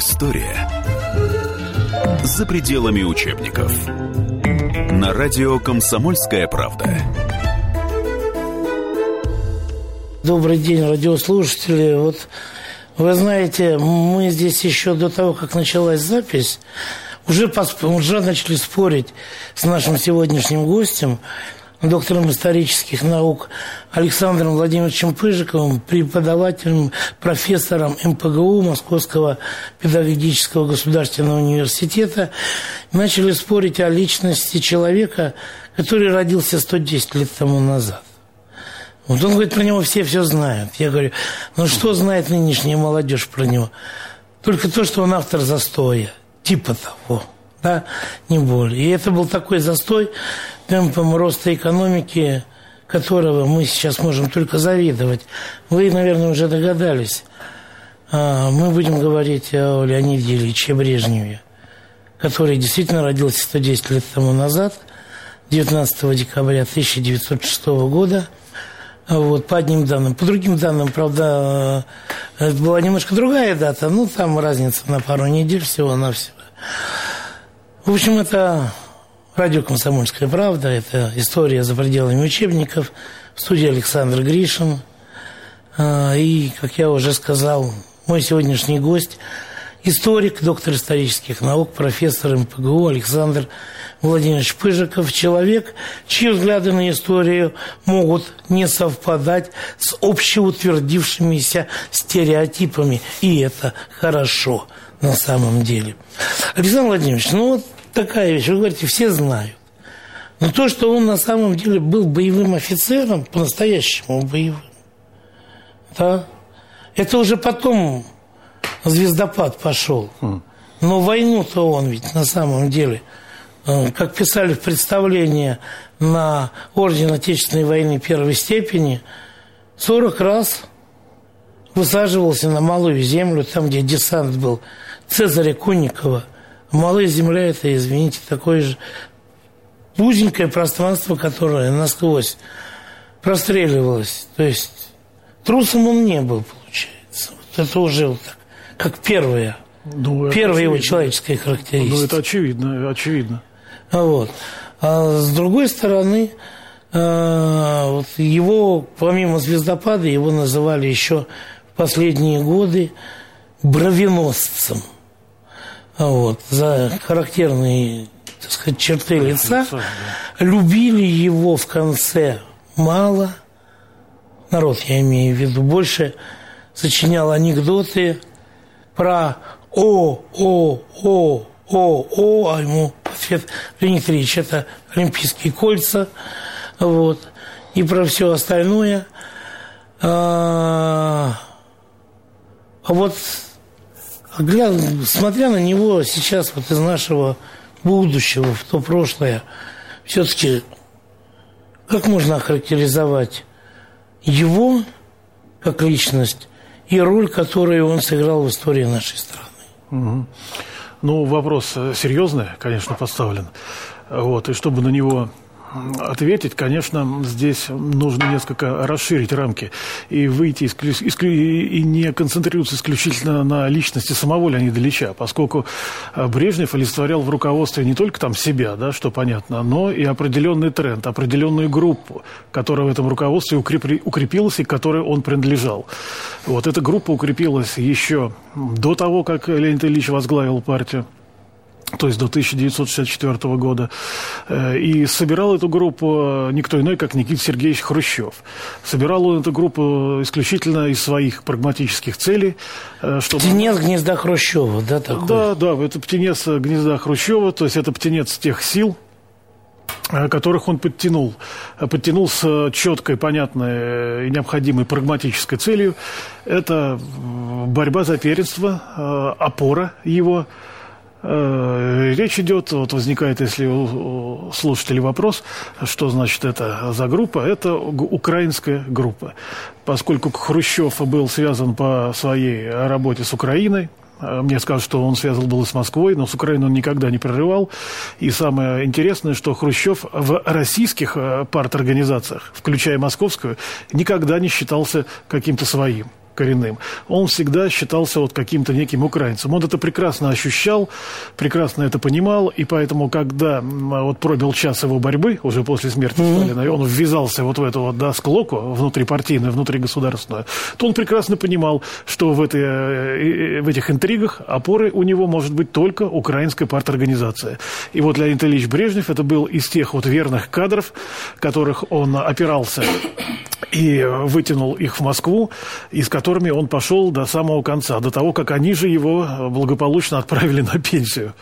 История за пределами учебников. На радио «Комсомольская правда». Добрый день, радиослушатели. Вот вы знаете, мы здесь еще до того, как началась запись, уже, уже начали спорить с нашим сегодняшним гостем, доктором исторических наук Александром Владимировичем Пыжиковым, преподавателем, профессором МПГУ Московского педагогического государственного университета, начали спорить о личности человека, который родился 110 лет тому назад. Вот он говорит, про него все все знают. Я говорю, ну что знает нынешняя молодежь про него? Только то, что он автор застоя, типа того, да, не более. И это был такой застой темпом роста экономики, которого мы сейчас можем только завидовать. Вы, наверное, уже догадались. А, мы будем говорить о Леониде Ильиче Брежневе, который действительно родился 110 лет тому назад, 19 декабря 1906 года – вот, по одним данным. По другим данным, правда, э, это была немножко другая дата. Ну, там разница на пару недель всего-навсего. В общем, это радио «Комсомольская правда». Это история за пределами учебников. В студии Александр Гришин. А, и, как я уже сказал, мой сегодняшний гость – историк, доктор исторических наук, профессор МПГУ Александр Владимирович Пыжиков человек, чьи взгляды на историю могут не совпадать с общеутвердившимися стереотипами. И это хорошо на самом деле. Александр Владимирович, ну вот такая вещь, вы говорите, все знают. Но то, что он на самом деле был боевым офицером, по-настоящему боевым, да, это уже потом звездопад пошел. Хм. Но войну-то он ведь на самом деле – Э, как писали в представлении на Орден Отечественной войны первой степени, 40 раз высаживался на малую землю, там, где десант был, Цезаря Кунникова. Малая земля – это, извините, такое же узенькое пространство, которое насквозь простреливалось. То есть трусом он не был, получается. Вот это уже вот так, как первое. Ну, Первая его человеческая характеристика. Ну, это очевидно, очевидно. Вот. А с другой стороны, э, вот его, помимо звездопада, его называли еще в последние годы бровеносцем. Вот, за характерные так сказать, черты лица. Любили его в конце мало. Народ, я имею в виду, больше сочинял анекдоты про о, о, о, о, о, а ему ответ Леонид Ильич, это Олимпийские кольца, вот, и про все остальное. А, а вот, глядя, смотря на него сейчас вот из нашего будущего в то прошлое, все-таки как можно охарактеризовать его как личность и роль, которую он сыграл в истории нашей страны? Угу. Ну, вопрос э, серьезный, конечно, поставлен. Вот, и чтобы на него ответить, конечно, здесь нужно несколько расширить рамки и выйти исклю... Исклю... и не концентрироваться исключительно на личности самого Леонида Ильича, поскольку э, Брежнев олицетворял в руководстве не только там себя, да, что понятно, но и определенный тренд, определенную группу, которая в этом руководстве укрепли... укрепилась и к которой он принадлежал. Вот эта группа укрепилась еще до того, как Леонид Ильич возглавил партию то есть до 1964 года. Э, и собирал эту группу э, никто иной, как Никита Сергеевич Хрущев. Собирал он эту группу исключительно из своих прагматических целей. Э, чтобы... Птенец гнезда Хрущева, да, такой? Да, да, это птенец гнезда Хрущева, то есть это птенец тех сил, которых он подтянул. Подтянул с четкой, понятной и необходимой прагматической целью. Это борьба за первенство, опора его – Э, речь идет, вот возникает, если у слушателей вопрос, что значит это за группа, это украинская группа. Поскольку Хрущев был связан по своей работе с Украиной, э, мне скажут, что он связан был с Москвой, но с Украиной он никогда не прерывал. И самое интересное, что Хрущев в российских э, парторганизациях, включая московскую, никогда не считался каким-то своим коренным, он всегда считался вот каким-то неким украинцем. Он это прекрасно ощущал, прекрасно это понимал, и поэтому, когда вот пробил час его борьбы, уже после смерти mm-hmm. Сталина, он ввязался вот в эту вот, да, склоку внутрипартийную, внутригосударственную, то он прекрасно понимал, что в, этой, э, в этих интригах опоры у него может быть только украинская парторганизация. И вот Леонид Ильич Брежнев это был из тех вот верных кадров, которых он опирался и вытянул их в Москву, и с которыми он пошел до самого конца, до того, как они же его благополучно отправили на пенсию.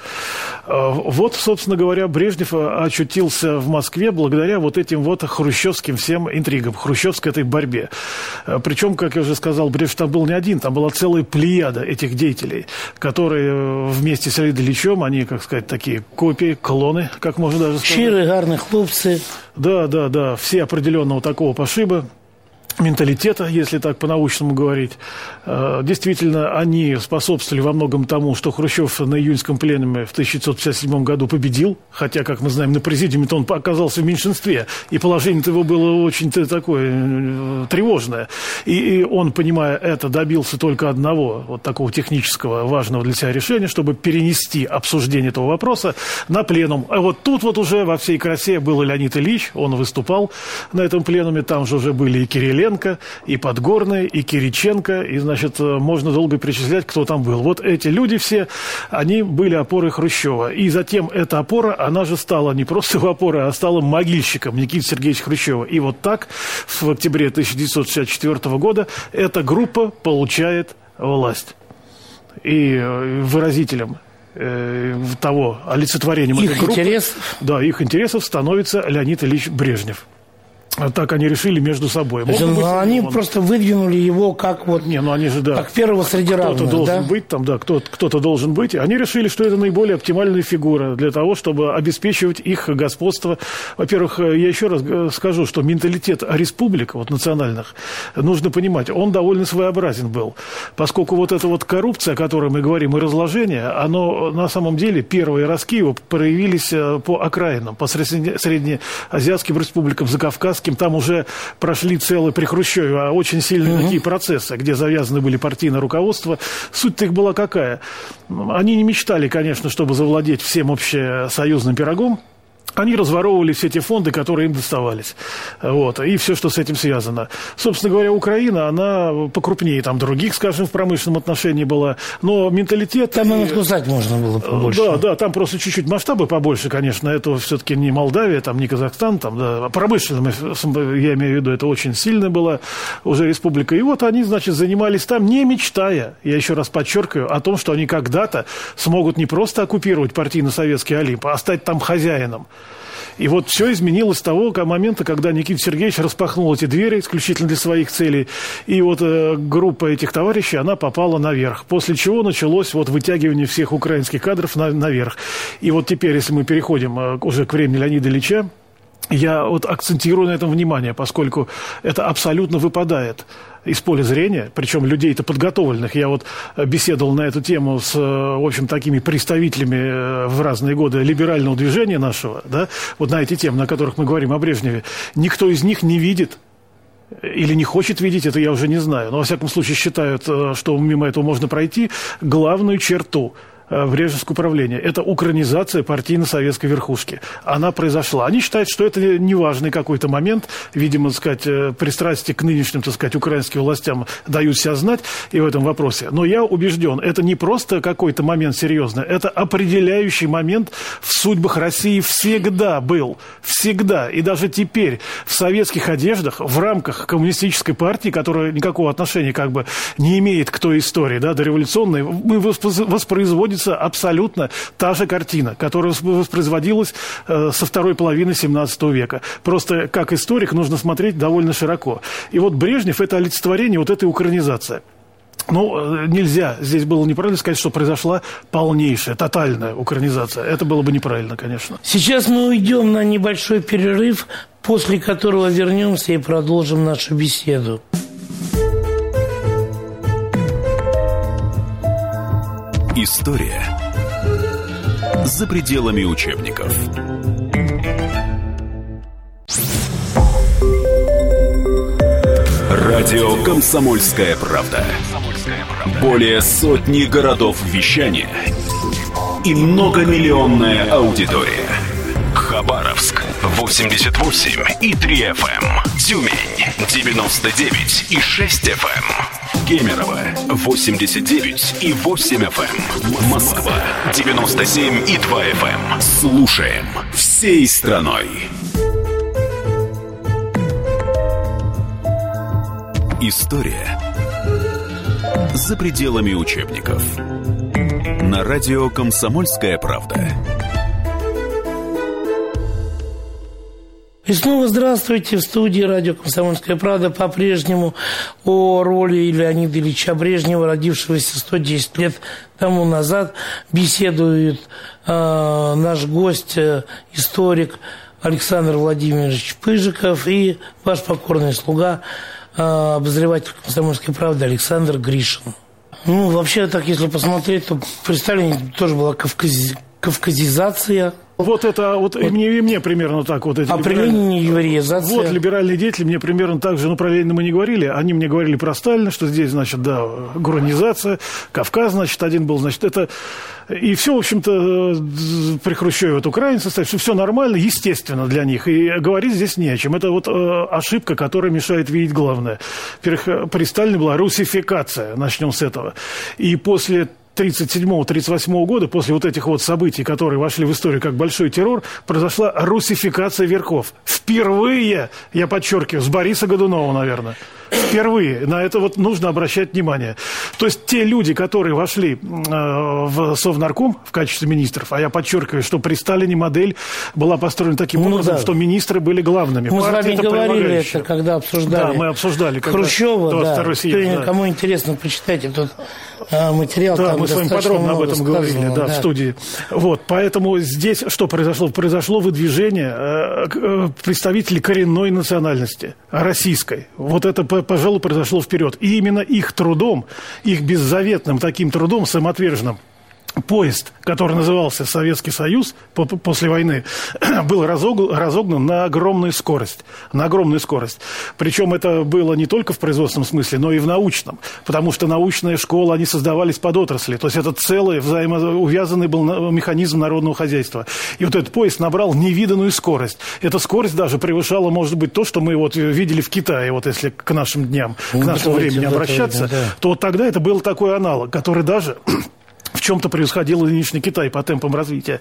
А, вот, собственно говоря, Брежнев очутился в Москве благодаря вот этим вот хрущевским всем интригам, хрущевской этой борьбе. А, Причем, как я уже сказал, Брежнев там был не один, там была целая плеяда этих деятелей, которые вместе с Ильичем, они, как сказать, такие копии, клоны, как можно даже сказать. Щирые, гарные хлопцы. Да, да, да, все определенного такого пошиба менталитета, если так по-научному говорить. Э, действительно, они способствовали во многом тому, что Хрущев на июньском пленуме в 1957 году победил, хотя, как мы знаем, на президиуме-то он оказался в меньшинстве, и положение-то его было очень такое э, тревожное. И, он, понимая это, добился только одного, вот такого технического важного для себя решения, чтобы перенести обсуждение этого вопроса на пленум. А вот тут вот уже во всей красе был Леонид Ильич, он выступал на этом пленуме, там же уже были и Кириленко, Кириленко, и Подгорный, и Кириченко, и, значит, э, можно долго перечислять, кто там был. Вот эти люди все, они были опорой Хрущева. И затем эта опора, она же стала не просто опорой, а стала могильщиком Никиты Сергеевича Хрущева. И вот так в октябре 1964 года эта группа получает власть. И э, выразителем э, того олицетворением их этой группы, интересов? Да, их интересов становится Леонид Ильич Брежнев. Так они решили между собой. Есть, быть, они он... просто выдвинули его как вот не, ну они же да. Как первого среди кто-то равных. Кто-то должен да? быть там, да, кто-то, кто-то должен быть. Они решили, что это наиболее оптимальная фигура для того, чтобы обеспечивать их господство. Во-первых, я еще раз э, скажу, что менталитет республик вот национальных нужно понимать, он довольно своеобразен был, поскольку вот эта вот коррупция, о которой мы говорим, и разложение, оно на самом деле первые ростки его проявились э, по окраинам, по среднеазиатским республикам, закавказским Зеленским там уже прошли целые при Хрущеве, а очень сильные угу. такие процессы, где завязаны были партийное руководство. Суть-то их была какая? Они не мечтали, конечно, чтобы завладеть всем общесоюзным пирогом, они разворовывали все те фонды, которые им доставались. Вот, и все, что с этим связано. Собственно говоря, Украина, она покрупнее там других, скажем, в промышленном отношении была. Но менталитет... Там и откусать можно было побольше. Да, да, там просто чуть-чуть масштабы побольше, конечно. Это все-таки не Молдавия, там не Казахстан, там, да, промышленным, я имею в виду, это очень сильно была уже республика. И вот они, значит, занимались там, не мечтая, я еще раз подчеркиваю, о том, что они когда-то смогут не просто оккупировать партийно-советский Олимп, а стать там хозяином. И вот все изменилось с того момента, когда Никита Сергеевич распахнул эти двери исключительно для своих целей. И вот э, группа этих товарищей, она попала наверх. После чего началось вот вытягивание всех украинских кадров на, наверх. И вот теперь, если мы переходим э, уже к времени Леонида Ильича, я вот акцентирую на этом внимание, поскольку это абсолютно выпадает из поля зрения, причем людей-то подготовленных. Я вот беседовал на эту тему с, в общем, такими представителями э, в разные годы либерального движения нашего, да, вот на эти темы, на которых мы говорим о Брежневе. Никто из них не видит или не хочет видеть, это я уже не знаю. Но, во всяком случае, считают, э, что мимо этого можно пройти главную черту – Э, в Режевское управление. Это украинизация партийно-советской верхушки. Она произошла. Они считают, что это неважный какой-то момент. Видимо, сказать, э, пристрастие к нынешним, так сказать, украинским властям дают себя знать и в этом вопросе. Но я убежден, это не просто какой-то момент серьезный, это определяющий момент в судьбах России всегда был. Всегда. И даже теперь в советских одеждах, в рамках коммунистической партии, которая никакого отношения как бы не имеет к той истории, да, дореволюционной, мы воспроизводим находится абсолютно та же картина, которая воспроизводилась э, со второй половины 17 века. Просто как историк нужно смотреть довольно широко. И вот Брежнев – это олицетворение вот этой украинизации. Ну, э, нельзя, здесь было неправильно сказать, что произошла полнейшая, тотальная украинизация. Это было бы неправильно, конечно. Сейчас мы уйдем на небольшой перерыв, после которого вернемся и продолжим нашу беседу. История за пределами учебников. Радио «Комсомольская правда». Более сотни городов вещания и многомиллионная аудитория. Хабаровск 88 и 3 FM. Тюмень 99 и 6 FM. Кемерово 89 и 8 FM. Москва 97 и 2 FM. Слушаем всей страной. История за пределами учебников. На радио «Комсомольская правда». И снова здравствуйте в студии радио «Комсомольская правда». По-прежнему о роли Леонида Ильича Брежнева, родившегося 110 лет тому назад, беседует э, наш гость, э, историк Александр Владимирович Пыжиков и ваш покорный слуга – а, обозреватель «Комсомольской правды» Александр Гришин. Ну, вообще, так, если посмотреть, то при Сталине тоже была кавкази... кавказизация – вот это вот, вот. И, мне, и мне примерно так вот. Эти Определение евреизации. Вот либеральные деятели мне примерно так же, ну, про Ленина мы не говорили, они мне говорили про Сталина, что здесь, значит, да, гуронизация, Кавказ, значит, один был, значит, это... И все, в общем-то, при Хрущеве вот украинцы, что все нормально, естественно для них. И говорить здесь не о чем. Это вот э, ошибка, которая мешает видеть главное. При Сталине была русификация, начнем с этого. И после 1937-1938 года, после вот этих вот событий, которые вошли в историю как большой террор, произошла русификация верхов. Впервые, я подчеркиваю, с Бориса Годунова, наверное. Впервые. На это вот нужно обращать внимание. То есть те люди, которые вошли э, в Совнарком в качестве министров, а я подчеркиваю, что при Сталине модель была построена таким ну, образом, да. что министры были главными. Мы Партия с вами говорили это, когда обсуждали. Да, мы обсуждали. Хрущева, да. Съезд, да. Кому интересно, почитайте тут э, материал. Да, мы с вами подробно об этом говорили, да, да, в студии. Вот, поэтому здесь что произошло? Произошло выдвижение э представителей коренной национальности, российской. Вот это пожалуй, произошло вперед. И именно их трудом, их беззаветным таким трудом, самоотверженным, поезд, который назывался Советский Союз после войны, был разогнан на огромную скорость. На огромную скорость. Причем это было не только в производственном смысле, но и в научном. Потому что научные школы, они создавались под отрасли. То есть это целый взаимоувязанный был механизм народного хозяйства. И вот этот поезд набрал невиданную скорость. Эта скорость даже превышала, может быть, то, что мы вот видели в Китае, вот если к нашим дням, к ну, нашему времени обращаться, то вот тогда это был такой аналог, который даже в чем-то превосходил нынешний Китай по темпам развития.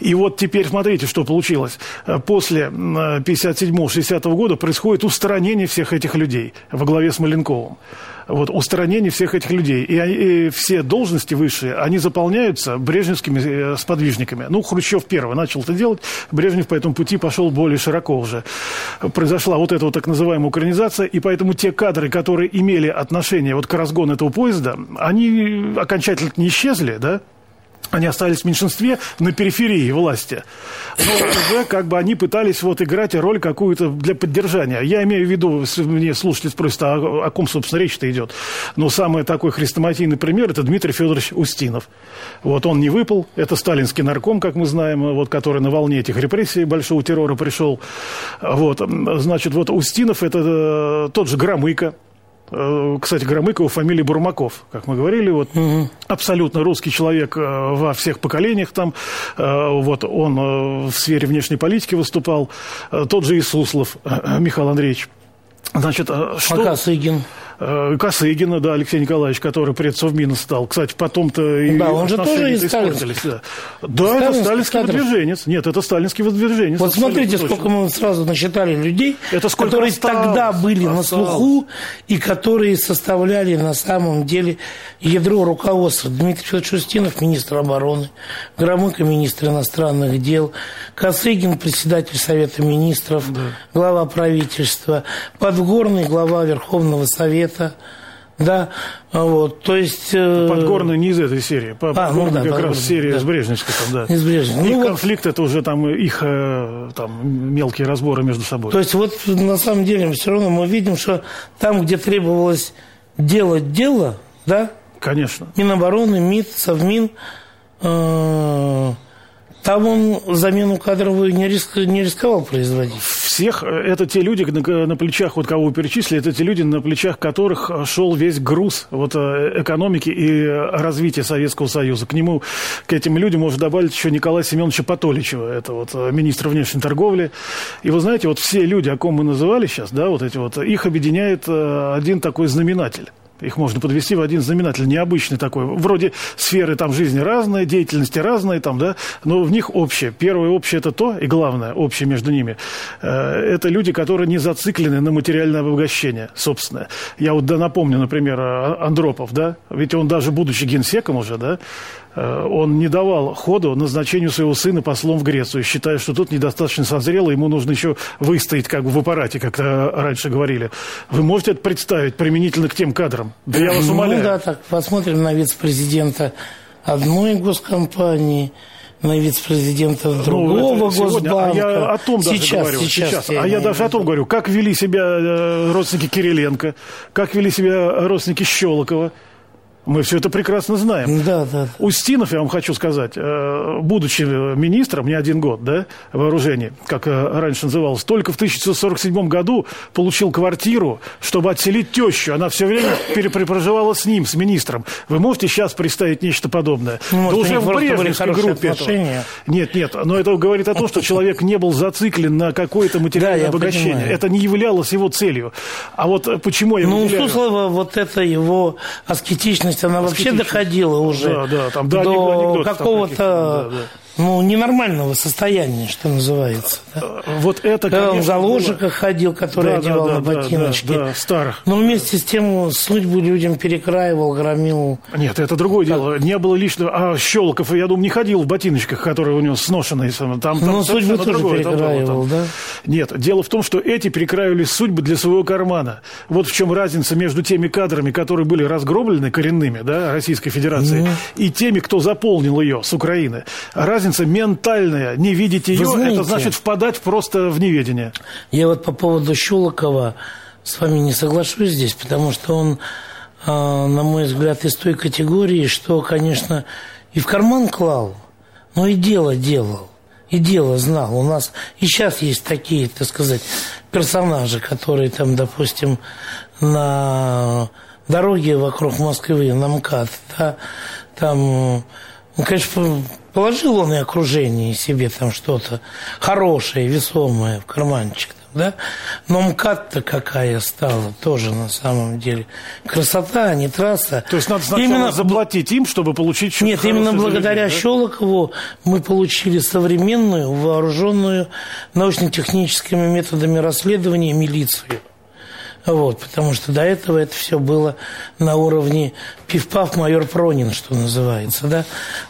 И вот теперь смотрите, что получилось. После 57-60 года происходит устранение всех этих людей во главе с Маленковым вот, устранение всех этих людей. И, и все должности высшие, они заполняются брежневскими э, сподвижниками. Ну, Хрущев первый начал это делать, Брежнев по этому пути пошел более широко уже. Произошла вот эта вот так называемая украинизация, и поэтому те кадры, которые имели отношение вот к разгону этого поезда, они окончательно не исчезли, да, они остались в меньшинстве на периферии власти. Но уже как бы они пытались вот играть роль какую-то для поддержания. Я имею в виду, мне слушатель спросит, а о ком, собственно, речь-то идет? Но самый такой хрестоматийный пример – это Дмитрий Федорович Устинов. Вот он не выпал, это сталинский нарком, как мы знаем, вот, который на волне этих репрессий большого террора пришел. Вот, значит, вот Устинов – это э, тот же Громыко, кстати, Громыкова фамилия Бурмаков, как мы говорили, вот угу. абсолютно русский человек э, во всех поколениях там, э, вот он в сфере внешней политики выступал, тот же Исуслов Михаил Андреевич. Значит, что... А Косыгин? Э, Косыгина, да, Алексей Николаевич, который предсовмина стал. Кстати, потом-то и Да, он же тоже из испортились. Да, да это сталинский кадров. выдвиженец. Нет, это сталинский выдвиженец. Вот смотрите, точно. сколько мы сразу насчитали людей, это которые осталось, тогда были осталось. на слуху и которые составляли на самом деле ядро руководства. Дмитрий Федорович Устинов, министр обороны, Громыко, министр иностранных дел, Косыгин, председатель Совета министров, да. глава правительства, Подгорный, глава Верховного Совета, это, да, вот, то есть... Э... Подгорный не из этой серии, а, ну, да, как раз серия да. с Брежневской там, да. Из Брежневской. Их ну, конфликт, вот... это уже там их э, там, мелкие разборы между собой. То есть вот на самом деле все равно мы видим, что там, где требовалось делать дело, да, Конечно. Минобороны, МИД, Совмин, э, Там он замену кадровую не, риск, не рисковал производить. Всех, э, это те люди на, на плечах, вот кого вы перечислили, это те люди, на плечах которых шел весь груз вот, э, экономики и развития Советского Союза. К нему, к этим людям можно добавить еще Николая Семеновича Патоличева, это вот э, министр внешней торговли. И вы знаете, вот все люди, о ком мы называли сейчас, да, вот эти вот, их объединяет один такой знаменатель. Их можно подвести в один знаменатель, необычный такой. Вроде сферы там жизни разные, деятельности разные, там, да, но в них общее. Первое общее это то, и главное общее между ними, э, это люди, которые не зациклены на материальное обогащение собственное. Я вот да, напомню, например, Андропов, да, ведь он даже будучи генсеком уже, да, он не давал ходу назначению своего сына послом в Грецию, считая, что тут недостаточно созрело, ему нужно еще выстоять как бы в аппарате, как раньше говорили. Вы можете это представить применительно к тем кадрам? Да я вас ну умоляю. Ну да, так посмотрим на вице-президента одной госкомпании, на вице-президента ну, другого ну, госбанка. А я о том даже сейчас, говорю. Сейчас, сейчас. Я а я даже о том говорю, как вели себя э, родственники Кириленко, как вели себя родственники Щелокова. Мы все это прекрасно знаем. Да, да. Устинов, я вам хочу сказать, э, будучи министром, не один год, да, вооружений, как э, раньше называлось, только в 1947 году получил квартиру, чтобы отселить тещу. Она все время перепроживала с ним, с министром. Вы можете сейчас представить нечто подобное? Ну, да уже в Брежневской группе отношения. Этого. Нет, нет, но это говорит о том, что человек не был зациклен на какое-то материальное да, обогащение. Понимаю. Это не являлось его целью. А вот почему я Ну, Суслова вот это его аскетичность она вообще доходила уже да, да, там, да, до какого-то да, да ну, ненормального состояния, что называется. Да? Вот это, Когда он в заложниках ходил, который да, одевал да, на ботиночки. Да, да, старых. Но вместе с тем судьбу людям перекраивал, громил. Нет, это другое как... дело. Не было лишнего... А Щелков, я думаю, не ходил в ботиночках, которые у него сношенные. Там, там Но судьбу тоже другое, перекраивал, да? Нет, дело в том, что эти перекраивали судьбы для своего кармана. Вот в чем разница между теми кадрами, которые были разгромлены коренными, да, Российской Федерации, mm. и теми, кто заполнил ее с Украины. Раз разница ментальная. Не видеть ее, знаете, это значит впадать просто в неведение. Я вот по поводу Щелокова с вами не соглашусь здесь, потому что он, а, на мой взгляд, из той категории, что, конечно, и в карман клал, но и дело делал. И дело знал. У нас и сейчас есть такие, так сказать, персонажи, которые там, допустим, на дороге вокруг Москвы, на МКАД, да, там, ну, конечно, Положил он и окружение себе там что-то хорошее, весомое в карманчик. Да? Но МКАД-то какая стала тоже на самом деле. Красота, а не трасса. То есть надо сначала именно... заплатить им, чтобы получить что-то Нет, именно благодаря людей, да? Щелокову мы получили современную, вооруженную научно-техническими методами расследования милицию. Вот, потому что до этого это все было на уровне пиф-паф майор Пронин, что называется, да.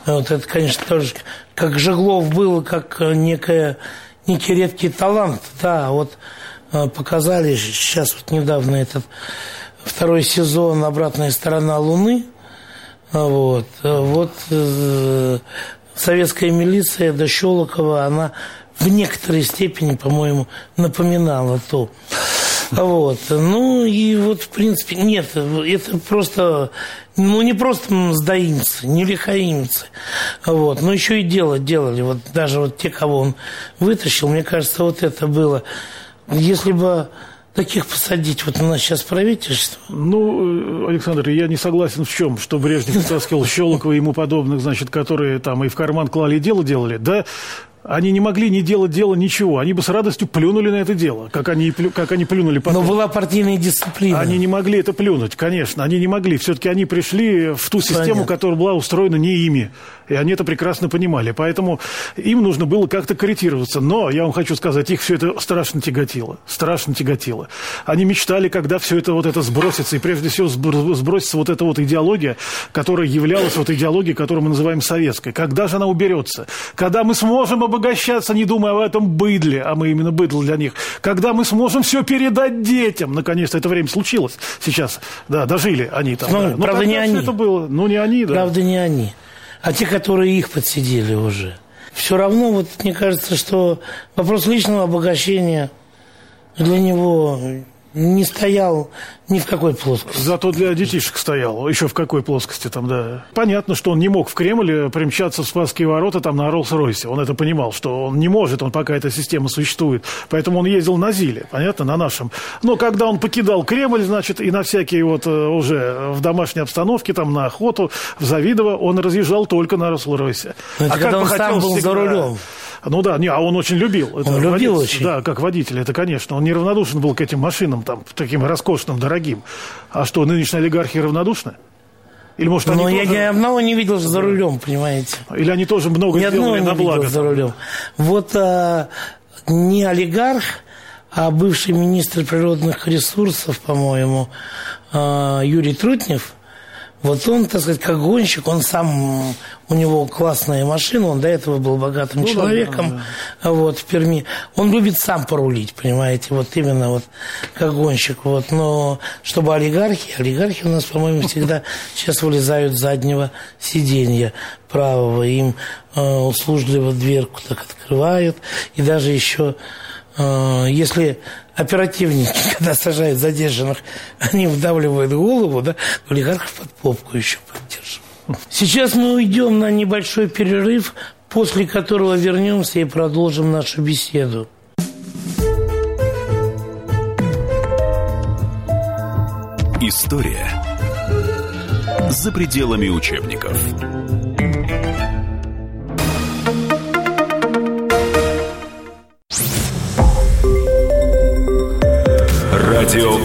Вот это, конечно, тоже как Жеглов был, как некая, некий редкий талант, да, вот э, показали сейчас вот недавно этот второй сезон «Обратная сторона Луны», вот, вот э, советская милиция до Щелокова, она в некоторой степени, по-моему, напоминала то. Вот. Ну и вот, в принципе, нет, это просто, ну не просто сдаимцы, не лихаимцы. Вот. Но еще и дело делали. Вот даже вот те, кого он вытащил, мне кажется, вот это было. Если бы таких посадить вот у нас сейчас правительство? Ну, Александр, я не согласен в чем, что Брежнев таскивал Щелокова и ему подобных, значит, которые там и в карман клали и дело делали. Да, они не могли не делать дело ничего. Они бы с радостью плюнули на это дело, как они, как они плюнули потом. Но была партийная дисциплина. Они не могли это плюнуть, конечно. Они не могли. Все-таки они пришли в ту систему, Понятно. которая была устроена не ими. И они это прекрасно понимали. Поэтому им нужно было как-то корректироваться. Но, я вам хочу сказать, их все это страшно тяготило. Страшно тяготило. Они мечтали, когда все это вот это сбросится. И прежде всего сбросится вот эта вот идеология, которая являлась вот идеологией, которую мы называем советской. Когда же она уберется? Когда мы сможем обогащаться, не думая об этом быдле, а мы именно быдло для них. Когда мы сможем все передать детям. Наконец-то это время случилось сейчас. Да, дожили они там. Ну, да. Ну, правда, не они. Это было. Ну, не они, да. Правда, не они а те, которые их подсидели уже. Все равно, вот мне кажется, что вопрос личного обогащения для него не стоял ни в какой плоскости. Зато для детишек стоял. Еще в какой плоскости там, да. Понятно, что он не мог в Кремль примчаться в Спасские ворота там на Роллс-Ройсе. Он это понимал, что он не может, он пока эта система существует. Поэтому он ездил на Зиле, понятно, на нашем. Но когда он покидал Кремль, значит, и на всякие вот э, уже в домашней обстановке, там на охоту, в Завидово, он разъезжал только на Роллс-Ройсе. А когда он сам был всегда... за рулем. Ну да, не, а он очень любил. Он это любил водитель, очень. Да, как водитель, это, конечно. Он неравнодушен был к этим машинам, там, таким роскошным, дорогим. А что, нынешние олигархи равнодушны? Или, может, они Но я тоже... ни одного не видел за рулем, понимаете. Или они тоже много ни сделали на благо. За рулем. Вот а, не олигарх, а бывший министр природных ресурсов, по-моему, а, Юрий Трутнев – вот он, так сказать, как гонщик, он сам, у него классная машина, он до этого был богатым ну, человеком, да, да. вот, в Перми. Он любит сам порулить, понимаете, вот именно вот как гонщик, вот. Но чтобы олигархи, олигархи у нас, по-моему, всегда сейчас вылезают с заднего сиденья правого, им э, услужливо дверку так открывают, и даже еще если оперативники, когда сажают задержанных, они вдавливают голову, да, олигархов под попку еще поддержим. Сейчас мы уйдем на небольшой перерыв, после которого вернемся и продолжим нашу беседу. История за пределами учебников.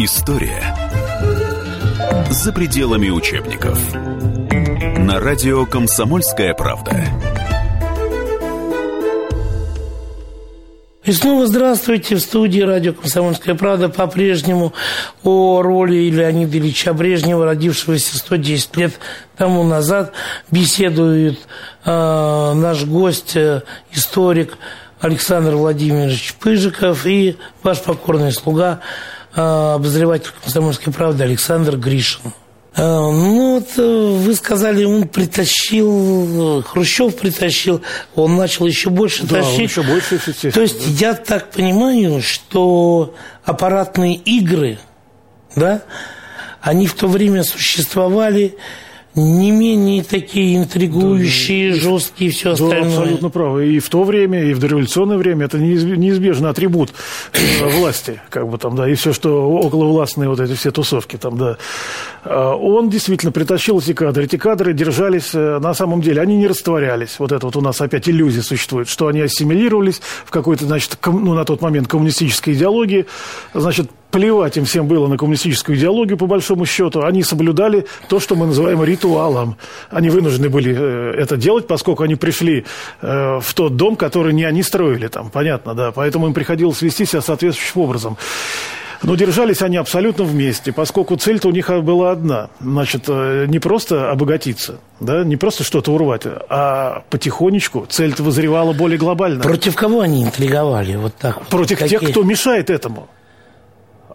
История за пределами учебников. На радио «Комсомольская правда». И снова здравствуйте. В студии радио «Комсомольская правда» по-прежнему о роли Леонида Ильича Брежнева, родившегося 110 лет тому назад, беседует э, наш гость, э, историк Александр Владимирович Пыжиков и ваш покорный слуга обозреватель «Комсомольской правды» Александр Гришин. А, ну, вот э, вы сказали, он притащил, Хрущев притащил, он начал еще больше да, тащить. еще больше, естественно. То есть я так понимаю, что аппаратные игры, да, они в то время существовали не менее такие интригующие, да, жесткие и все остальное. Да, абсолютно правы. И в то время, и в дореволюционное время это неизбежный атрибут э, власти, как бы там, да, и все, что околовластные вот эти все тусовки там, да. А, он действительно притащил эти кадры. Эти кадры держались э, на самом деле, они не растворялись. Вот это вот у нас опять иллюзия существует, что они ассимилировались в какой-то, значит, ком, ну, на тот момент коммунистической идеологии, значит, плевать им всем было на коммунистическую идеологию, по большому счету. Они соблюдали то, что мы называем ритуалом. Они вынуждены были э, это делать, поскольку они пришли э, в тот дом, который не они строили там, понятно, да. Поэтому им приходилось вести себя соответствующим образом. Но держались они абсолютно вместе, поскольку цель-то у них была одна. Значит, э, не просто обогатиться, да, не просто что-то урвать, а потихонечку цель-то вызревала более глобально. Против кого они интриговали? Вот так Против Какие? тех, кто мешает этому.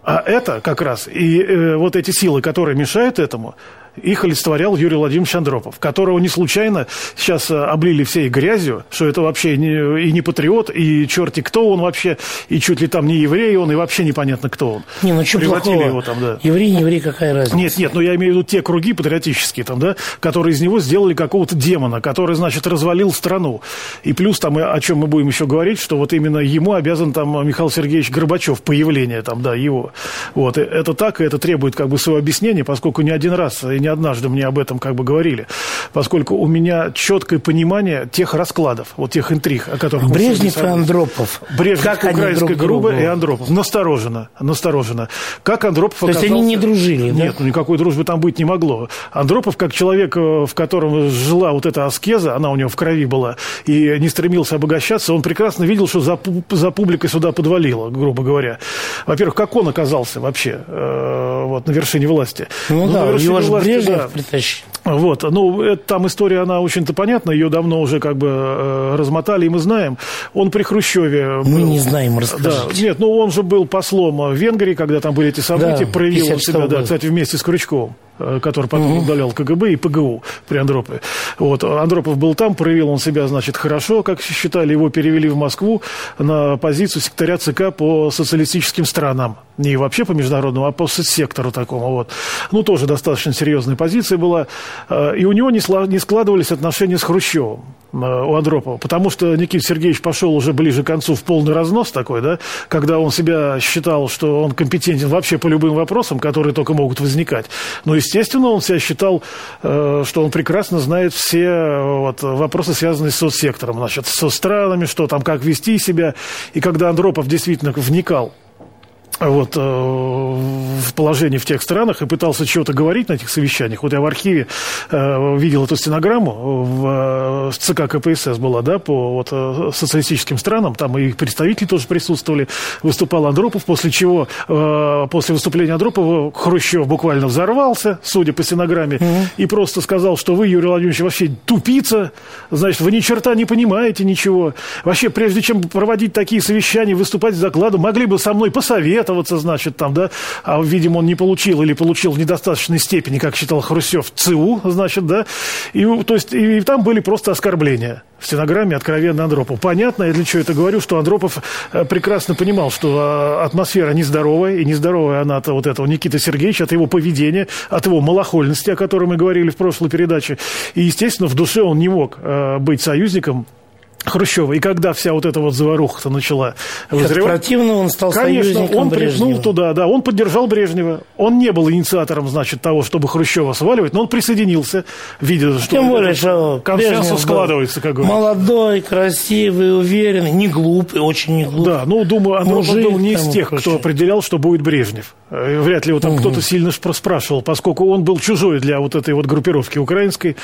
А это как раз, и э, вот эти силы, которые мешают этому, их олицетворял Юрий Владимирович Андропов, которого не случайно сейчас э, облили всей грязью, что это вообще не, и не патриот, и черти кто он вообще, и чуть ли там не еврей он, и вообще непонятно кто он. Не, ну что плохого? его там, да. Еврей, не еврей, какая разница? Нет, нет, но я имею в виду те круги патриотические там, да, которые из него сделали какого-то демона, который, значит, развалил страну. И плюс там, о чем мы будем еще говорить, что вот именно ему обязан там Михаил Сергеевич Горбачев, появление там, да, его. Вот, это так, и это требует как бы своего объяснения, поскольку не один раз не однажды мне об этом как бы говорили, поскольку у меня четкое понимание тех раскладов, вот тех интриг, о которых Брежнев и Андропов. Брежнев, как украинская группа и Андропов. Настороженно, настороженно. Как Андропов То оказался... есть они не дружили, Нет, да? ну никакой дружбы там быть не могло. Андропов, как человек, э, в котором жила вот эта аскеза, она у него в крови была, и не стремился обогащаться, он прекрасно видел, что за, за публикой сюда подвалило, грубо говоря. Во-первых, как он оказался вообще э, вот, на вершине власти? Ну, ну да, его же Брежнев да. Вот, ну, это, там история, она очень-то понятна, ее давно уже как бы э, размотали, и мы знаем. Он при Хрущеве... Мы был, не знаем, расскажите. Да, нет, ну, он же был послом в Венгрии, когда там были эти события, да, проявил он себя, да, кстати, вместе с Крючковым. Э, который потом угу. удалял КГБ и ПГУ при Андропове. Вот, Андропов был там, проявил он себя, значит, хорошо, как считали, его перевели в Москву на позицию секретаря ЦК по социалистическим странам. Не вообще по международному, а по соцсектору такому. Вот. Ну, тоже достаточно серьезная позиция была. Э, и у него не складывались отношения с Хрущевым у Андропова, потому что Никита Сергеевич пошел уже ближе к концу в полный разнос такой, да, когда он себя считал, что он компетентен вообще по любым вопросам, которые только могут возникать. Ну, естественно, он себя считал, э, что он прекрасно знает все э, вот, вопросы, связанные с соцсектором, значит, со странами, что там, как вести себя. И когда Андропов действительно вникал вот, э, в положении в тех странах и пытался чего-то говорить на этих совещаниях. Вот я в архиве э, видел эту стенограмму, в, в ЦК КПСС была, да, по вот, э, социалистическим странам, там и представители тоже присутствовали, выступал Андропов, после чего, э, после выступления Андропова Хрущев буквально взорвался, судя по стенограмме, угу. и просто сказал, что вы, Юрий Владимирович, вообще тупица, значит, вы ни черта не понимаете ничего. Вообще, прежде чем проводить такие совещания, выступать с докладом, могли бы со мной посоветовать, советоваться, значит, там, да, а, видимо, он не получил или получил в недостаточной степени, как считал Хрущев, ЦУ, значит, да, и, то есть, и, и там были просто оскорбления в стенограмме откровенно Андропов. Понятно, я для чего это говорю, что Андропов э, прекрасно понимал, что э, атмосфера нездоровая, и нездоровая она от вот этого Никиты Сергеевича, от его поведения, от его малохольности, о которой мы говорили в прошлой передаче. И, естественно, в душе он не мог э, быть союзником Хрущева. И когда вся вот эта вот заваруха-то начала вызревать... Противно он стал Конечно, союзником он Брежнева. припнул туда, да, он поддержал Брежнева. Он не был инициатором, значит, того, чтобы Хрущева сваливать, но он присоединился, видя, что... Тем более, что консенсус складывается, как говорится. Молодой, красивый, уверенный, не глупый, очень не глупый. Да, ну, думаю, Андропов был не из тех, кто определял, что будет Брежнев. Э, вряд ли его там угу. кто-то сильно спрашивал, поскольку он был чужой для вот этой вот группировки украинской.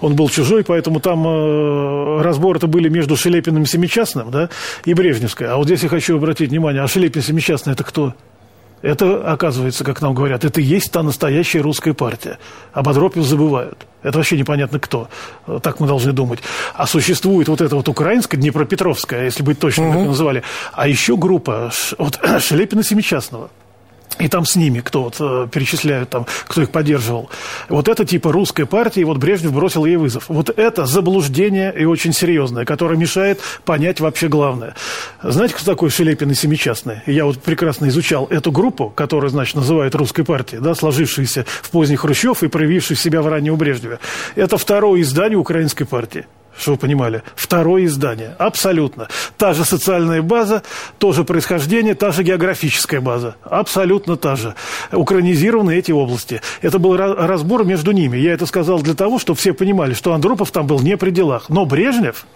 Он был чужой, поэтому там э, разборы-то были между между Шелепиным и Семичастным, да, и Брежневской. А вот здесь я хочу обратить внимание, а Шелепин Семичастный это кто? Это, оказывается, как нам говорят, это и есть та настоящая русская партия. Об Адропе забывают. Это вообще непонятно кто. Так мы должны думать. А существует вот эта вот украинская, Днепропетровская, если быть точным, угу. как называли. А еще группа вот, Шелепина Семичастного и там с ними, кто вот э, перечисляют там, кто их поддерживал. Вот это типа русской партии, вот Брежнев бросил ей вызов. Вот это заблуждение и очень серьезное, которое мешает понять вообще главное. Знаете, кто такой Шелепин и Семичастный? Я вот прекрасно изучал эту группу, которую, значит, называют русской партией, да, сложившуюся в поздний Хрущев и проявившую себя в раннем Брежневе. Это второе издание украинской партии чтобы вы понимали, второе издание. Абсолютно. Та же социальная база, то же происхождение, та же географическая база. Абсолютно та же. Украинизированы эти области. Это был разбор между ними. Я это сказал для того, чтобы все понимали, что Андропов там был не при делах. Но Брежнев,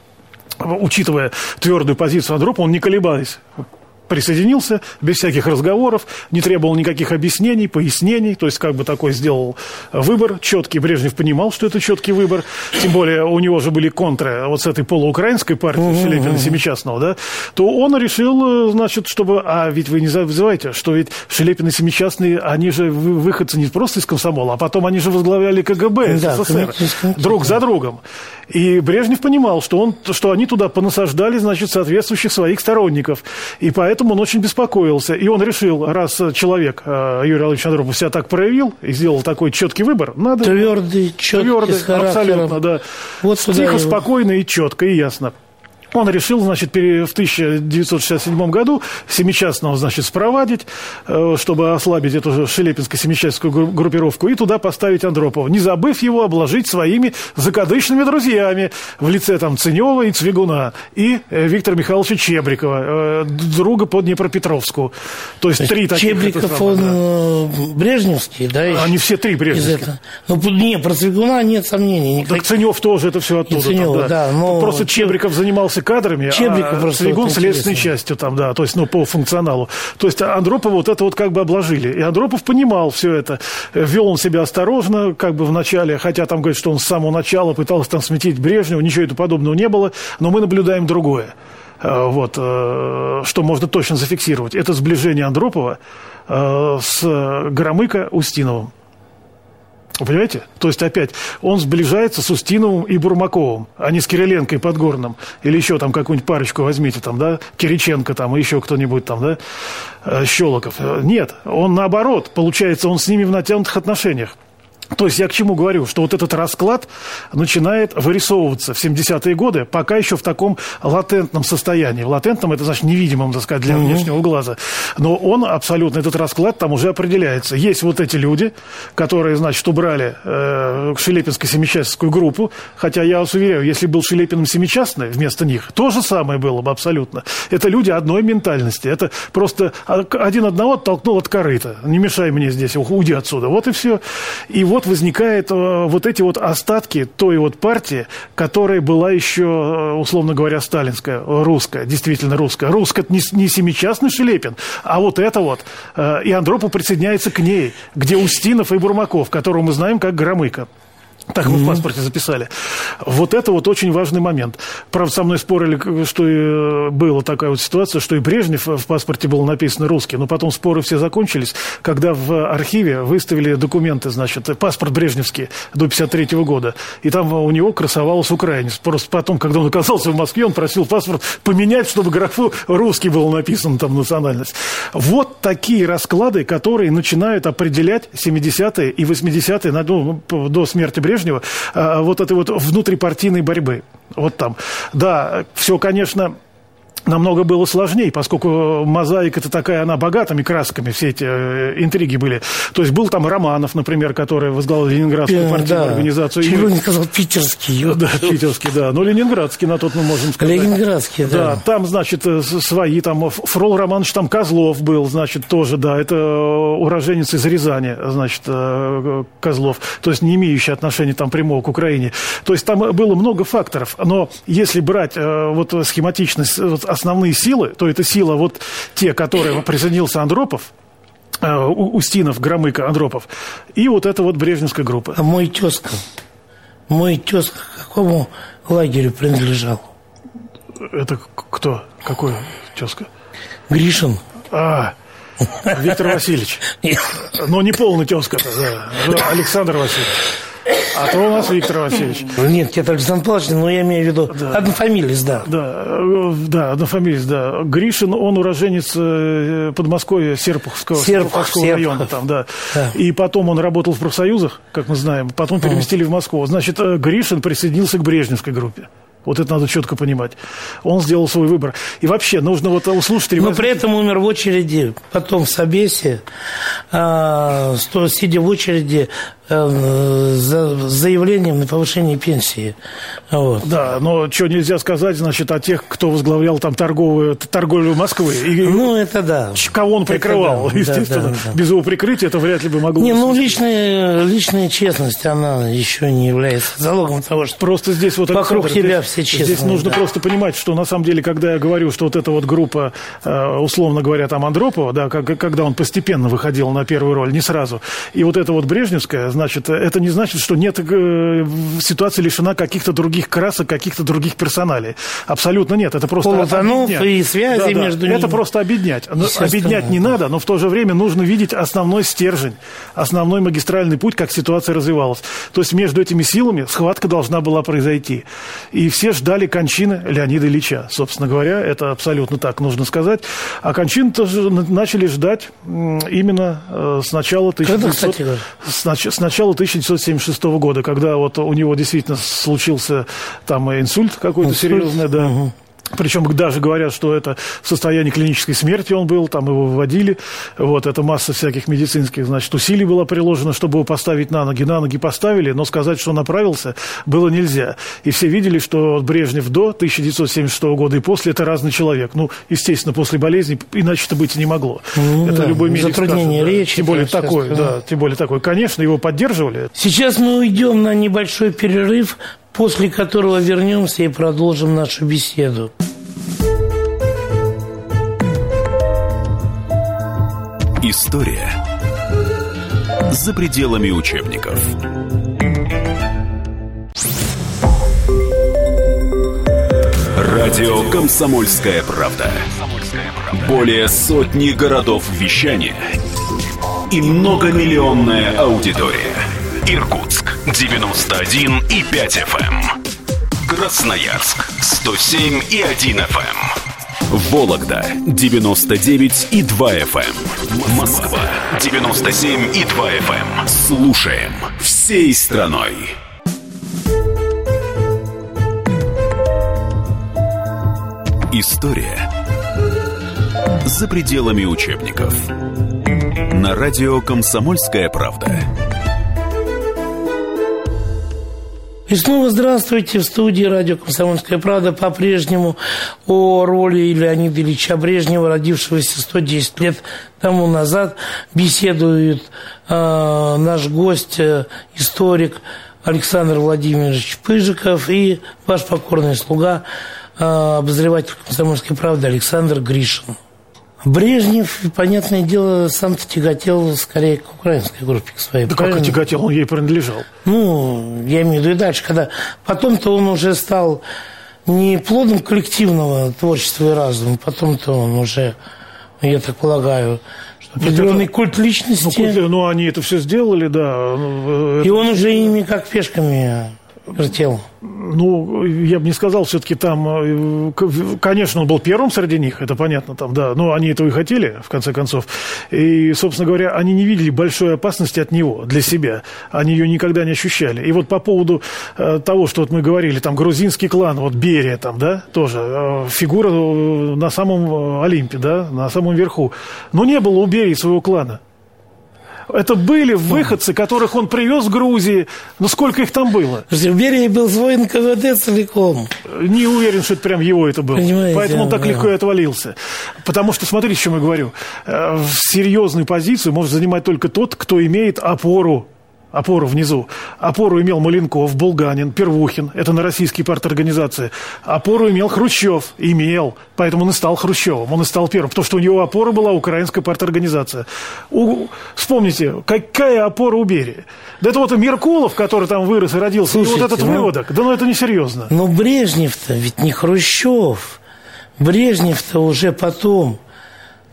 учитывая твердую позицию Андропова, он не колебаясь присоединился без всяких разговоров, не требовал никаких объяснений, пояснений, то есть как бы такой сделал выбор четкий. Брежнев понимал, что это четкий выбор, тем более у него же были контры вот с этой полуукраинской партией Шелепина Семичастного, да, то он решил, значит, чтобы, а ведь вы не забывайте, что ведь Шелепин и Семичастный, они же выходцы не просто из комсомола, а потом они же возглавляли КГБ да, СССР друг за другом. И Брежнев понимал, что, он, что они туда понасаждали, значит, соответствующих своих сторонников. И поэтому он очень беспокоился. И он решил, раз человек, э, Юрий Владимирович Андропов, себя так проявил и сделал такой четкий выбор, надо... Твердый, четкий, Твердый, абсолютно, да. Вот Тихо, его. спокойно и четко, и ясно. Он решил, значит, в 1967 году Семичастного, значит, спровадить, э, чтобы ослабить эту Шелепинско-Семичастскую группировку, и туда поставить Андропова, не забыв его обложить своими закадычными друзьями в лице там Ценева и Цвигуна, и э, Виктора Михайловича Чебрикова, э, друга по Днепропетровску. То есть, То есть три таких. Чебриков, он да. Брежневский, да? Еще? Они все три Брежневские. Ну, не, про Цвигуна нет сомнений. Никаких. Так Ценев тоже это все оттуда. И там, да. да но... Просто Чебриков занимался кадрами, Чебриков а Цвигун следственной частью там, да, то есть, ну, по функционалу. То есть Андропова вот это вот как бы обложили. И Андропов понимал все это. Вел он себя осторожно, как бы в начале, хотя там говорит, что он с самого начала пытался там сметить Брежнева, ничего этого подобного не было, но мы наблюдаем другое. Э, вот, э, что можно точно зафиксировать. Это сближение Андропова э, с Громыко Устиновым. Понимаете? То есть, опять, он сближается с Устиновым и Бурмаковым, а не с Кириленко и Подгорным. Или еще там какую-нибудь парочку возьмите, там, да, Кириченко там, и еще кто-нибудь там, да, Щелоков. Нет, он наоборот, получается, он с ними в натянутых отношениях. То есть я к чему говорю, что вот этот расклад начинает вырисовываться в 70-е годы, пока еще в таком латентном состоянии. В латентном это значит невидимом, так сказать, для mm-hmm. внешнего глаза. Но он абсолютно, этот расклад там уже определяется. Есть вот эти люди, которые, значит, убрали э, Шелепинско-Семичастную группу, хотя я вас уверяю, если был Шелепиным Семичастный вместо них, то же самое было бы абсолютно. Это люди одной ментальности. Это просто один одного оттолкнул от корыта. Не мешай мне здесь, уйди отсюда. Вот и все. И вот вот возникают э, вот эти вот остатки той вот партии, которая была еще, э, условно говоря, сталинская, русская, действительно русская. Русская не, не семичастный Шелепин, а вот это вот. Э, и Андропов присоединяется к ней, где Устинов и Бурмаков, которого мы знаем как Громыко. Так мы mm-hmm. в паспорте записали. Вот это вот очень важный момент. Правда, со мной спорили, что и была такая вот ситуация, что и Брежнев в паспорте был написан русский, но потом споры все закончились, когда в архиве выставили документы, значит, паспорт брежневский до 53 года, и там у него красовался украинец. Просто потом, когда он оказался в Москве, он просил паспорт поменять, чтобы графу русский был написан там национальность. Вот такие расклады, которые начинают определять 70-е и 80-е, ну, до смерти Брежнева, Брежнева, а, вот этой вот внутрипартийной борьбы. Вот там. Да, все, конечно, намного было сложнее, поскольку мозаика это такая, она богатыми красками, все эти э, интриги были. То есть был там Романов, например, который возглавил Ленинградскую партийную да. организацию. Чего не сказал питерский. Да, питерский, да. Но ленинградский на тот мы можем сказать. Ленинградский, да. Да, там, значит, э, свои, там Фрол Романович, там Козлов был, значит, тоже, да, это уроженец из Рязани, значит, э, Козлов, то есть не имеющий отношения там прямого к Украине. То есть там было много факторов, но если брать вот схематичность основные силы, то это сила вот те, которые присоединился Андропов, э, Устинов, Громыко, Андропов, и вот эта вот Брежневская группа. А мой тезка, мой тезка к какому лагерю принадлежал? Это кто? Какой тезка? Гришин. А, Виктор Васильевич. Но не полный тезка, да. Александр Васильевич. А то у нас Виктор Васильевич. Нет, это Александр Павлович, но я имею в виду да. однофамилец, да. Да, э, да, однофамилец, да. Гришин, он уроженец э, Подмосковья, Серпуховского, Серпухов, Серпухов. района там, да. да. И потом он работал в профсоюзах, как мы знаем, потом переместили в Москву. Значит, э, Гришин присоединился к Брежневской группе. Вот это надо четко понимать. Он сделал свой выбор. И вообще, нужно вот у слушателей... Но при этом умер в очереди, потом в Собесе, а, сидя в очереди Э, за заявлением на повышение пенсии. Вот. Да, но что нельзя сказать, значит, о тех, кто возглавлял там торговую, торговлю Москвы. И, ну, это да. Кого он прикрывал, да, естественно. Да, да, да. Без его прикрытия это вряд ли бы могло... Не, ну, личная, личная честность, она еще не является залогом того, что просто здесь вот вокруг Александр, тебя здесь, все честные. Здесь нужно да. просто понимать, что на самом деле, когда я говорю, что вот эта вот группа, э, условно говоря, там Андропова, да, когда он постепенно выходил на первую роль, не сразу, и вот эта вот Брежневская, значит, это не значит, что нет э, ситуация лишена каких-то других красок, каких-то других персоналей. Абсолютно нет. Это просто Полутонов и связи да, между да. ними. Это просто объединять. Объединять не надо, но в то же время нужно видеть основной стержень, основной магистральный путь, как ситуация развивалась. То есть между этими силами схватка должна была произойти. И все ждали кончины Леонида Ильича. Собственно говоря, это абсолютно так нужно сказать. А кончины тоже начали ждать именно э, с начала 1900... с начала 1976 года, когда вот у него действительно случился там инсульт какой-то серьезный, да. Угу. Причем даже говорят, что это в состоянии клинической смерти он был, там его выводили. Вот, это масса всяких медицинских, значит, усилий была приложена, чтобы его поставить на ноги. На ноги поставили, но сказать, что он оправился, было нельзя. И все видели, что Брежнев до 1976 года и после – это разный человек. Ну, естественно, после болезни иначе это быть не могло. Ну, это да, любой медик затруднение скажет, да. речи. Тем более такой, естественно. да, тем более такой. Конечно, его поддерживали. Сейчас мы уйдем на небольшой перерыв, после которого вернемся и продолжим нашу беседу. История за пределами учебников. Радио «Комсомольская правда». Более сотни городов вещания и многомиллионная аудитория. Иркутск 91 и 5 FM. Красноярск 107 и 1 FM. Вологда 99 и 2 FM. Москва 97 и 2 FM. Слушаем всей страной. История за пределами учебников. На радио «Комсомольская правда». И снова здравствуйте. В студии радио «Комсомольская правда» по-прежнему о роли Леонида Ильича Брежнева, родившегося 110 лет тому назад, беседует э, наш гость, э, историк Александр Владимирович Пыжиков и ваш покорный слуга, э, обозреватель «Комсомольской правды» Александр Гришин. Брежнев, понятное дело, сам-то тяготел скорее к украинской группе, к своей. Да как правильно? отяготел, он ей принадлежал. Ну, я имею в виду и дальше, когда потом-то он уже стал не плодом коллективного творчества и разума, потом-то он уже, я так полагаю, что определенный это- культ личности, Ну, культуры- ну, они это все сделали, да. Ну, и он уже ими как пешками вертел. Ну, я бы не сказал, все-таки там, э, конечно, он был первым среди них, это понятно там, да, но они этого и хотели, в конце концов. И, собственно говоря, они не видели большой опасности от него, для себя. Они ее никогда не ощущали. И вот по поводу э, того, что вот мы говорили, там, грузинский клан, вот Берия там, да, тоже, э, фигура на самом Олимпе, да, на самом верху. Но не было у Берии своего клана. Это были выходцы, которых он привез в Грузии. Ну, сколько их там было? В Берии был свой НКВД целиком. Не уверен, что это прям его это было. Понимаете, Поэтому он так да. легко и отвалился. Потому что, смотрите, о чем я говорю. Э, Серьезную позицию может занимать только тот, кто имеет опору опору внизу. Опору имел Маленков, Булганин, Первухин. Это на российские парторганизации. Опору имел Хрущев. Имел. Поэтому он и стал Хрущевым. Он и стал первым. Потому что у него опора была украинская парторганизация. У- Вспомните, какая опора у Берии? Да это вот и Меркулов, который там вырос и родился. и вот Слушайте, этот ну- выводок. Да ну это несерьезно. Но Брежнев-то ведь не Хрущев. Брежнев-то уже потом.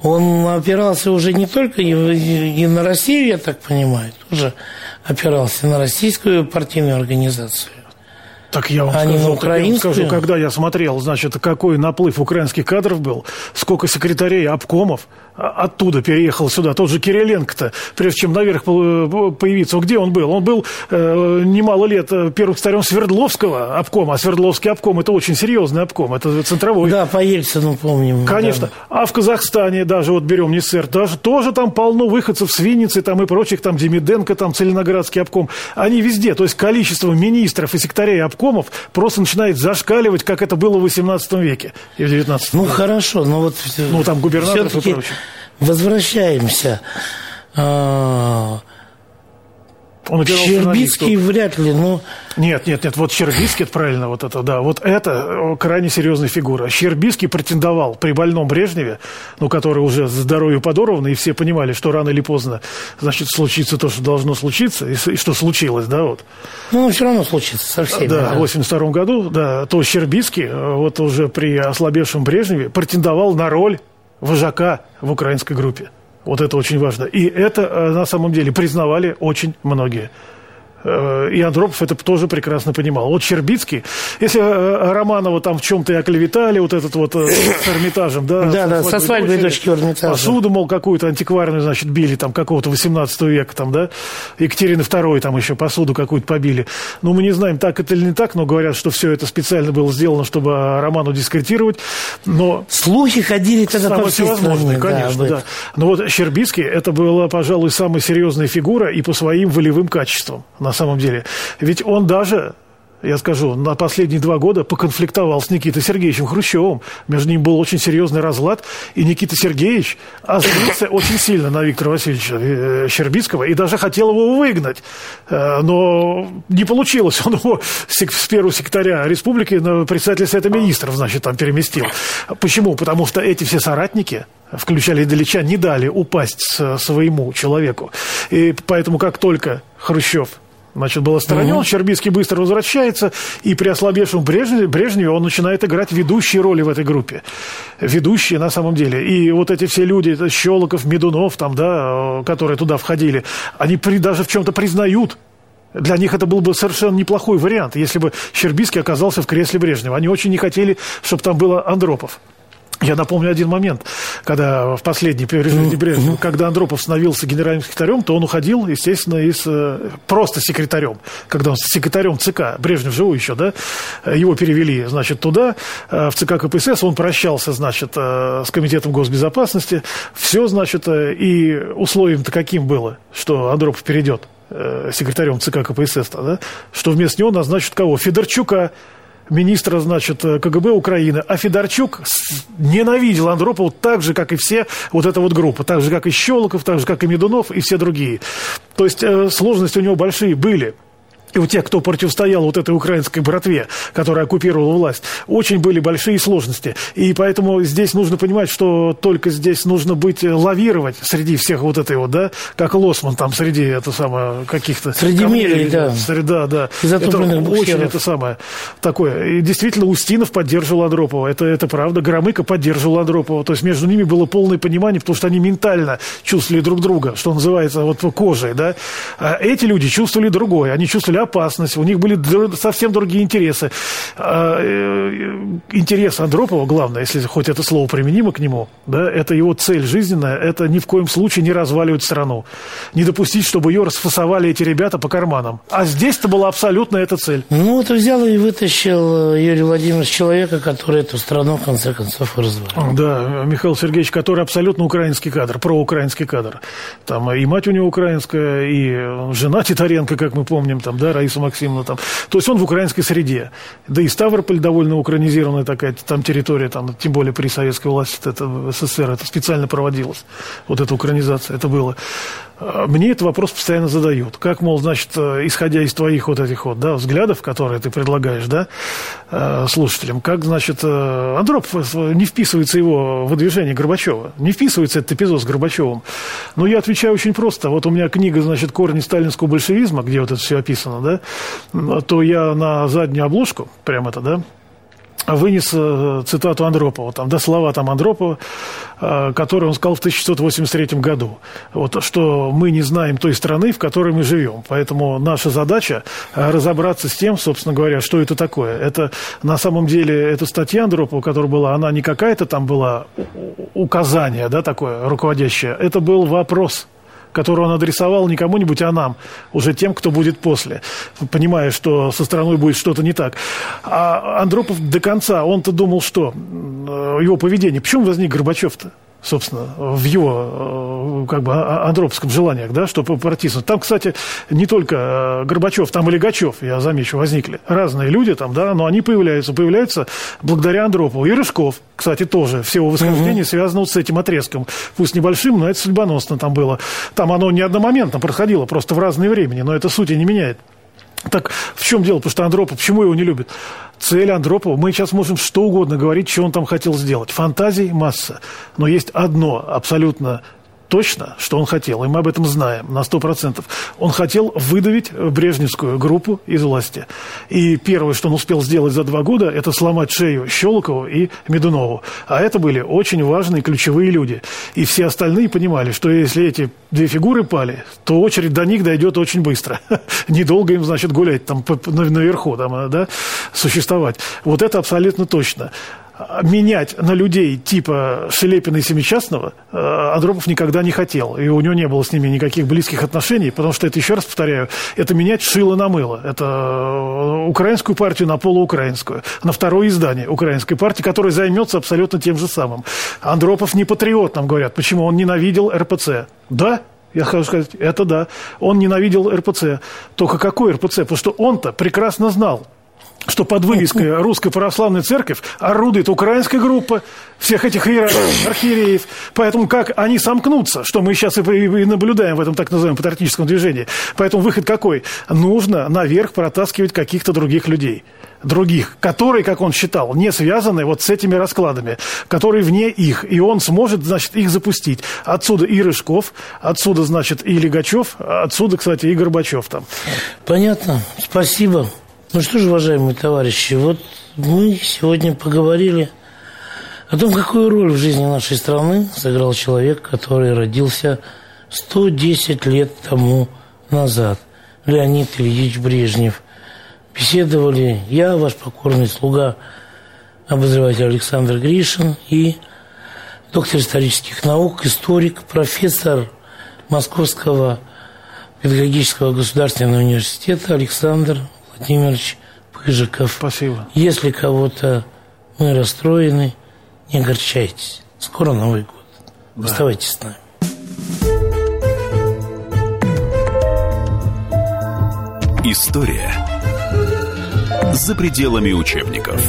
Он опирался уже не только и на Россию, я так понимаю, тоже опирался на российскую партийную организацию. Так я вам, А не скажу, на так я вам скажу, когда я смотрел, значит, какой наплыв украинских кадров был, сколько секретарей обкомов а, оттуда переехал сюда. Тот же Кириленко-то, прежде чем наверх по- появиться, где он был? Он был э, немало лет э, первым старем Свердловского обкома, а Свердловский обком – это очень серьезный обком, это центровой. Да, по Ельцину помним. Конечно. да. А в Казахстане даже, вот берем НИСР, даже тоже там полно выходцев с Винницы там и прочих, там Демиденко, там Целиноградский обком. Они везде. То есть количество министров и секретарей обкомов просто начинает зашкаливать, как это было в 18 веке и в 19 Ну, хорошо, но вот... Ну, там губернаторов и прочее. Возвращаемся. А, Он Щербицкий вряд ли, но... Нет, нет, нет, вот Щербицкий, это правильно, вот это, да, вот это э, крайне серьезная фигура. Щербицкий претендовал при больном Брежневе, ну, который уже здоровью подорвано, и все понимали, что рано или поздно, значит, случится то, что должно случиться, и, и что случилось, да, вот. Ну, все равно случится со всеми. Да, да. в 82 году, да, то Щербицкий, э, вот уже при ослабевшем Брежневе, претендовал на роль вожака в украинской группе. Вот это очень важно. И это э, на самом деле признавали очень многие. Э, и Андропов это тоже прекрасно понимал. Вот Щербицкий, если э, Романова там в чем-то и оклеветали, вот этот вот э, с Эрмитажем, да? Да, да, со свадьбой дочки Эрмитажа. Посуду, мол, какую-то антикварную, значит, били там какого-то 18 века там, да? Екатерины II там еще посуду какую-то побили. Ну, мы не знаем, так это или не так, но говорят, что все это специально было сделано, чтобы Роману дискредитировать. Но... Слухи ходили тогда по всей стране. конечно, да, да. Но вот Щербицкий, это была, пожалуй, самая серьезная фигура и по своим волевым качествам, на самом деле. Ведь он даже я скажу, на последние два года поконфликтовал с Никитой Сергеевичем Хрущевым. Между ним был очень серьезный разлад, и Никита Сергеевич озлился очень сильно на Виктора Васильевича э, Щербицкого и даже хотел его выгнать. Э, но не получилось. Он его с первого секретаря республики на председателя Совета Министров, значит, там переместил. Почему? Потому что эти все соратники, включали Ильича, не дали упасть своему человеку. И поэтому как только Хрущев Значит, был отстранен, угу. Щербицкий быстро возвращается, и при ослабевшем Брежневе, Брежневе он начинает играть ведущие роли в этой группе. Ведущие на самом деле. И вот эти все люди, Щелоков, Медунов, там, да, которые туда входили, они при, даже в чем-то признают для них это был бы совершенно неплохой вариант, если бы Щербицкий оказался в кресле Брежнева. Они очень не хотели, чтобы там было Андропов. Я напомню один момент, когда в последний при режиме Брежнева, когда Андропов становился генеральным секретарем, то он уходил, естественно, из э, просто секретарем, когда он секретарем ЦК, Брежнев живой еще, да, его перевели, значит, туда, э, в ЦК КПСС, он прощался, значит, э, с Комитетом госбезопасности, все, значит, и условием-то каким было, что Андропов перейдет секретарем ЦК КПСС, да, что вместо него назначат кого? Федорчука, министра, значит, э, КГБ Украины, а Федорчук ненавидел Андропова так же, как и все вот эта вот группа, так же, как и Щелоков, так же, как и Медунов и все другие. То есть э, сложности у него большие были и у тех, кто противостоял вот этой украинской братве, которая оккупировала власть, очень были большие сложности. И поэтому здесь нужно понимать, что только здесь нужно быть, э, лавировать среди всех вот этой вот, да, как Лосман там среди, это самое, каких-то... Среди милей, да. Среда, да. Это очень это самое такое. И действительно, Устинов поддерживал Андропова. Это, это правда. Громыко поддерживал Андропова. То есть между ними было полное понимание, потому что они ментально чувствовали друг друга, что называется, вот кожей, да. А эти люди чувствовали другое. Они чувствовали опасность, у них были совсем другие интересы. А, э, интерес Андропова, главное, если хоть это слово применимо к нему, да, это его цель жизненная, это ни в коем случае не разваливать страну. Не допустить, чтобы ее расфасовали эти ребята по карманам. А здесь-то была абсолютно эта цель. Ну, вот взял и вытащил Юрий Владимирович человека, который эту страну, в конце концов, развалил. Да, Михаил Сергеевич, который абсолютно украинский кадр, проукраинский кадр. Там и мать у него украинская, и жена Титаренко, как мы помним, там, да, Раиса Максимовна там. То есть он в украинской среде. Да и Ставрополь довольно украинизированная такая там территория, там, тем более при советской власти, это в СССР, это специально проводилось. Вот эта украинизация, это было. А, мне этот вопрос постоянно задают. Как, мол, значит, э, исходя из твоих вот этих вот, да, взглядов, которые ты предлагаешь, да, э, слушателям, как, значит, э, Андропов, не вписывается его выдвижение Горбачева, не вписывается этот эпизод с Горбачевым. Но я отвечаю очень просто. Вот у меня книга, значит, «Корни сталинского большевизма», где вот это все описано, да, то я на заднюю обложку, прям это, да, вынес э, цитату Андропова, там, да, слова там Андропова, э, которые он сказал в 1683 году. Вот, что мы не знаем той страны, в которой мы живем. Поэтому наша задача э, разобраться с тем, собственно говоря, что это такое. Это на самом деле, эта статья Андропова, которая была, она не какая-то там была указание, да, такое руководящее. Это был вопрос – которую он адресовал не кому-нибудь, а нам, уже тем, кто будет после, понимая, что со страной будет что-то не так. А Андропов до конца, он-то думал, что его поведение, почему возник Горбачев-то? Собственно, в его как бы а, андроповском желании, да, чтобы протиснуть. Там, кстати, не только э, Горбачев, там и Легачев, я замечу, возникли. Разные люди там, да, но они появляются, появляются благодаря Андропову. И Рыжков, кстати, тоже. Все его восхождение угу. связано вот с этим отрезком. Пусть небольшим, но это судьбоносно там было. Там оно не одномоментно проходило, просто в разное времени, но это сути не меняет. Так в чем дело? Потому что Андропов, почему его не любят? Цель Андропова, мы сейчас можем что угодно говорить, что он там хотел сделать. Фантазий масса. Но есть одно абсолютно точно, что он хотел, и мы об этом знаем на 100%. Он хотел выдавить Брежневскую группу из власти. И первое, что он успел сделать за два года, это сломать шею Щелокову и Медунову. А это были очень важные ключевые люди. И все остальные понимали, что если эти две фигуры пали, то очередь до них дойдет очень быстро. Недолго им, значит, гулять там наверху, там, да, существовать. Вот это абсолютно точно менять на людей типа Шелепина и Семичастного э, Андропов никогда не хотел. И у него не было с ними никаких близких отношений, потому что это, еще раз повторяю, это менять шило на мыло. Это э, украинскую партию на полуукраинскую, на второе издание украинской партии, которая займется абсолютно тем же самым. Андропов не патриот, нам говорят. Почему? Он ненавидел РПЦ. Да, я хочу сказать, это да. Он ненавидел РПЦ. Только какой РПЦ? Потому что он-то прекрасно знал, что под вывеской «Русская православная церковь» орудует украинская группа всех этих архиереев. Поэтому как они сомкнутся, что мы сейчас и наблюдаем в этом так называемом патриотическом движении. Поэтому выход какой? Нужно наверх протаскивать каких-то других людей других, которые, как он считал, не связаны вот с этими раскладами, которые вне их, и он сможет, значит, их запустить. Отсюда и Рыжков, отсюда, значит, и Легачев, отсюда, кстати, и Горбачев там. Понятно, спасибо. Ну что же, уважаемые товарищи, вот мы сегодня поговорили о том, какую роль в жизни нашей страны сыграл человек, который родился 110 лет тому назад. Леонид Ильич Брежнев. Беседовали я, ваш покорный слуга, обозреватель Александр Гришин и доктор исторических наук, историк, профессор Московского педагогического государственного университета Александр Владимирович Пыжиков. Спасибо. Если кого-то мы расстроены, не огорчайтесь. Скоро Новый год. Да. Оставайтесь с нами. История за пределами учебников.